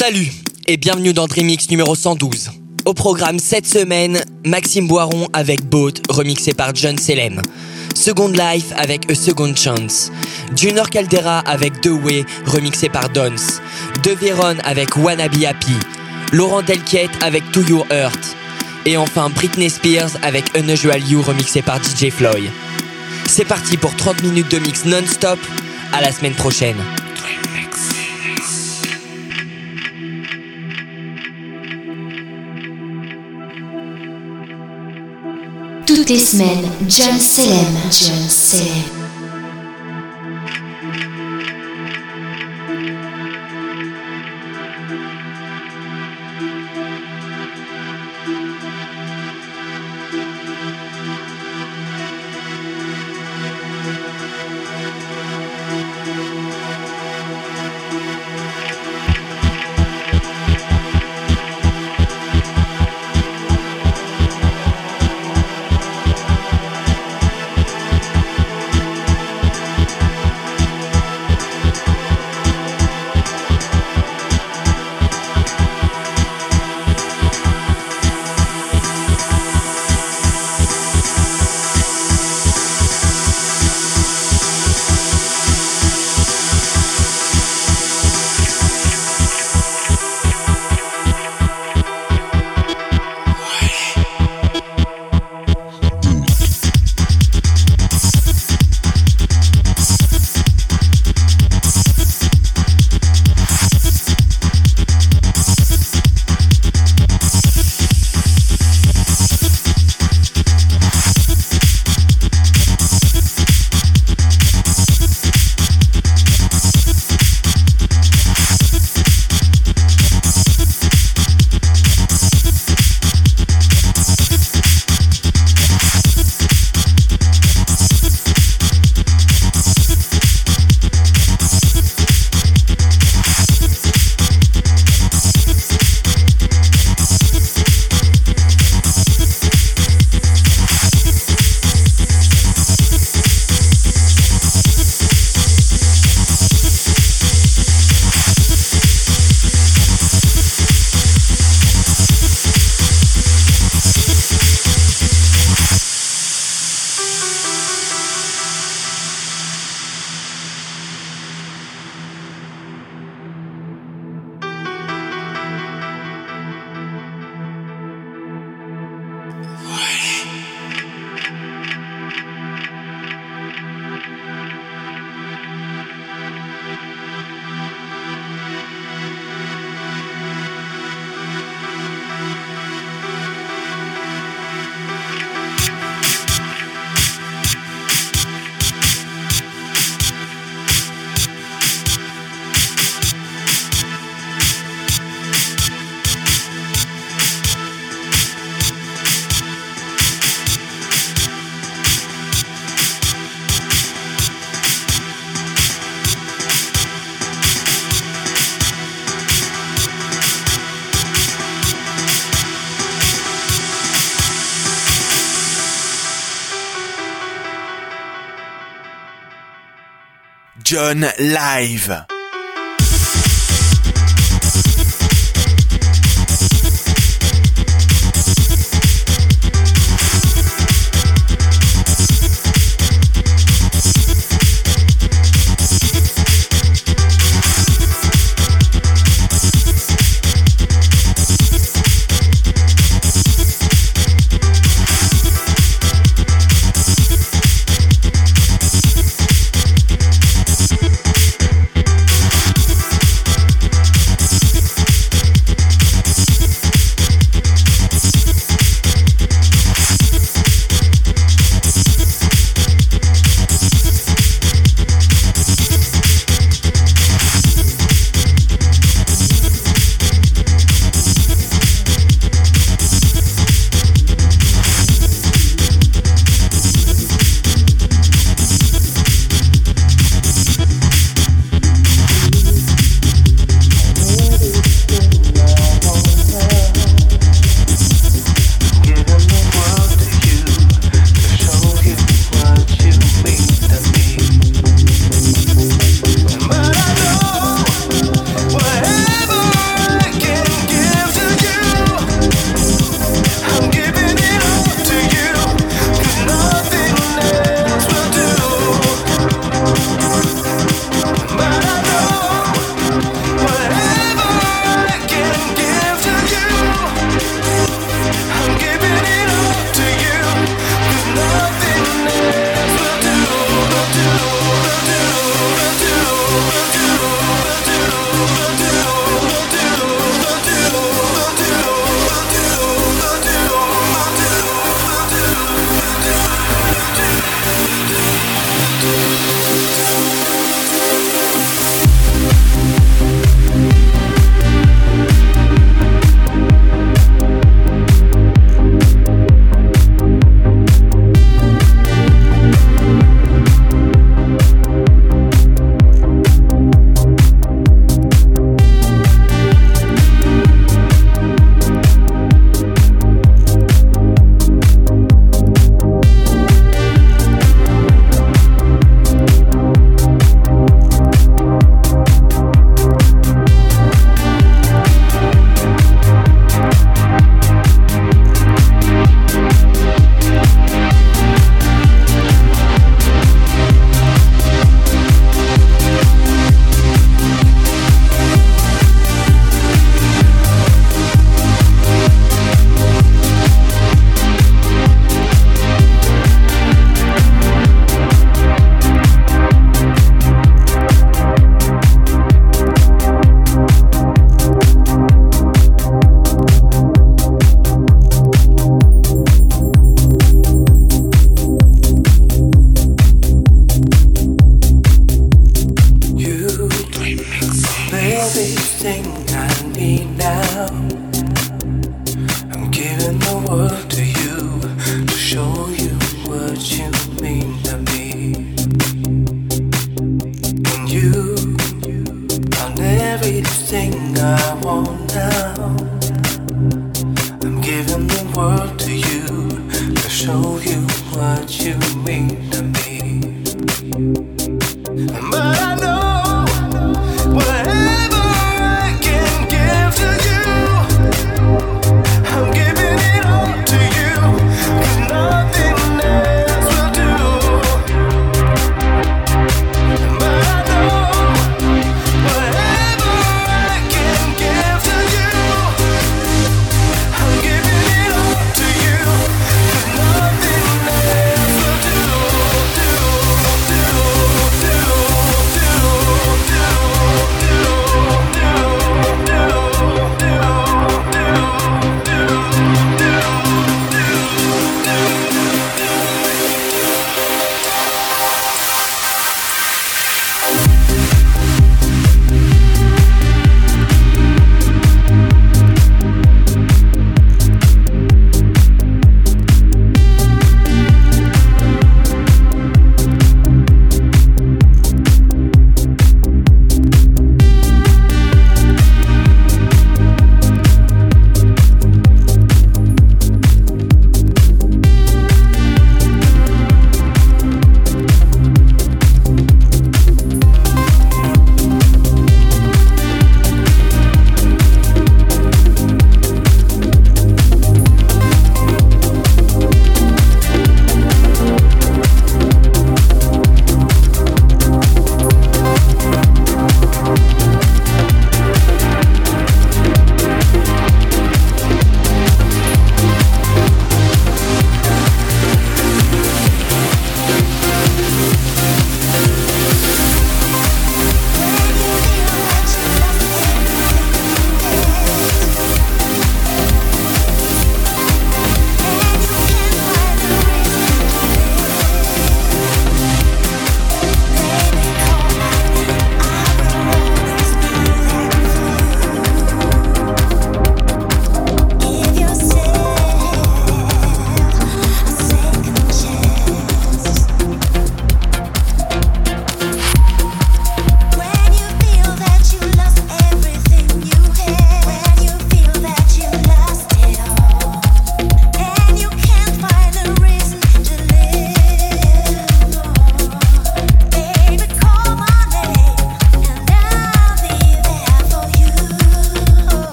Salut et bienvenue dans Dreamix numéro 112. Au programme cette semaine, Maxime Boiron avec Boat, remixé par John Selem. Second Life avec A Second Chance. Junior Caldera avec The Way, remixé par Dons. De Véron avec Wannabe Happy. Laurent Delquiette avec To Your Earth. Et enfin Britney Spears avec Unusual You, remixé par DJ Floyd. C'est parti pour 30 minutes de mix non-stop. À la semaine prochaine. Les semaines, John Selem. John Selem. John Live.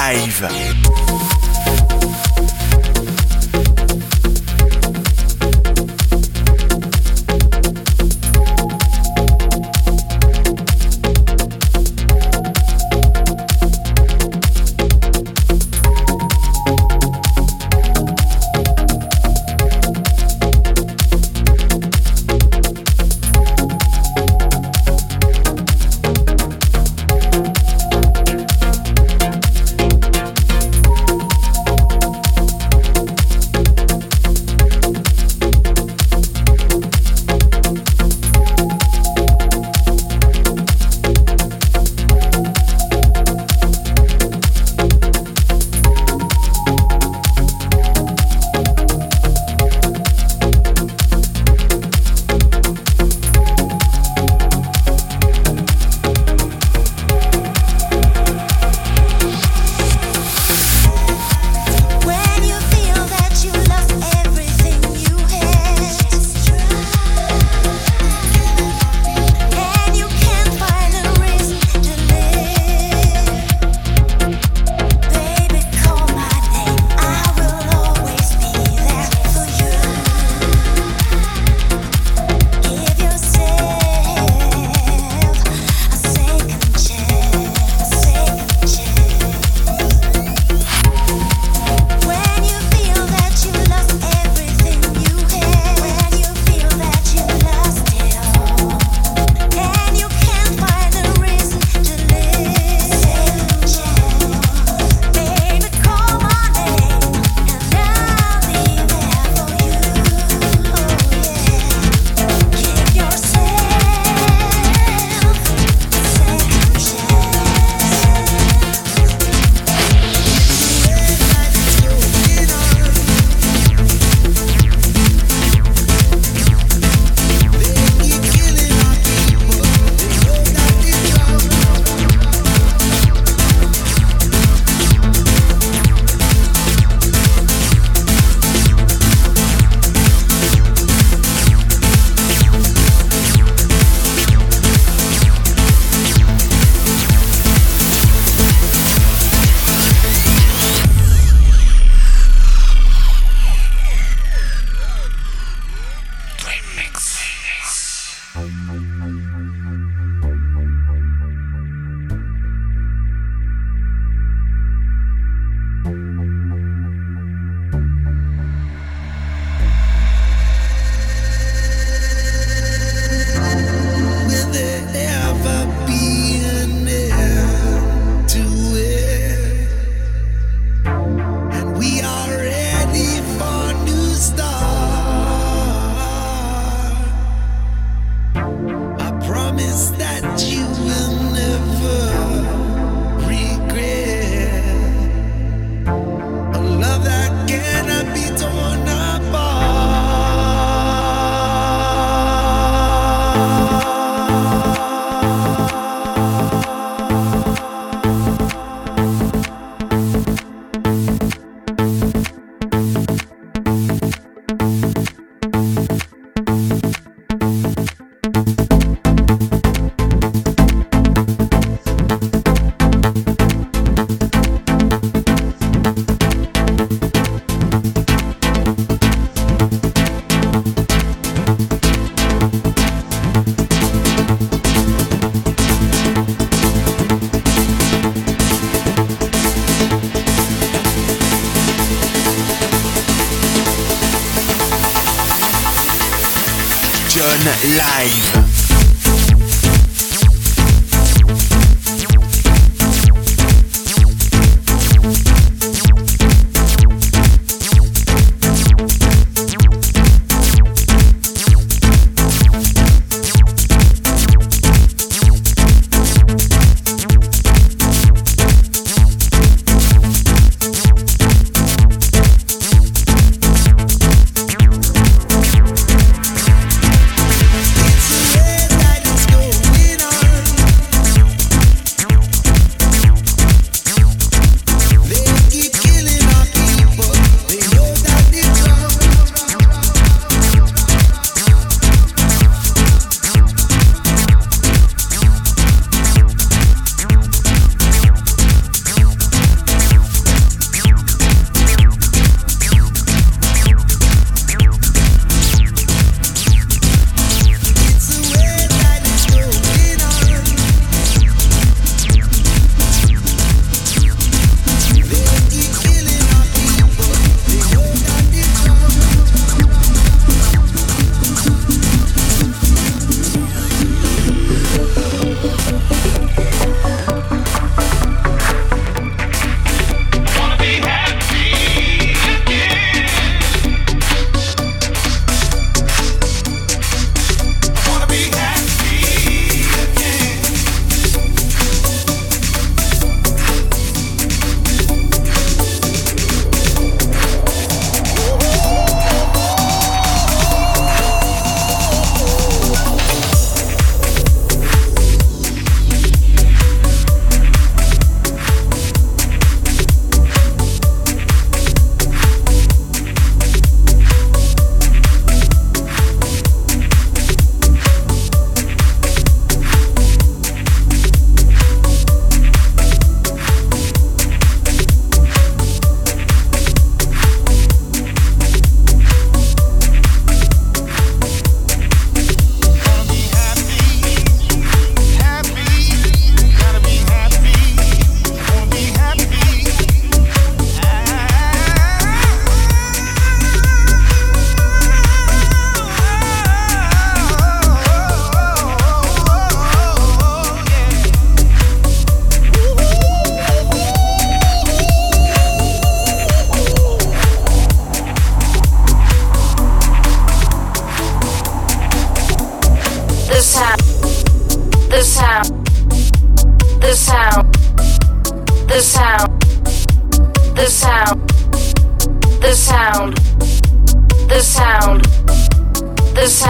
Live.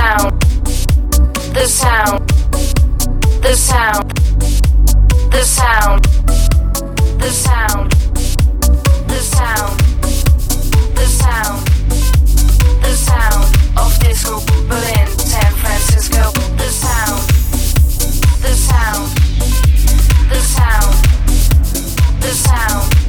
sound, the sound, the sound, the sound, the sound, the sound, the sound, the sound of disco Berlin, San Francisco, the sound, the sound, the sound, the sound.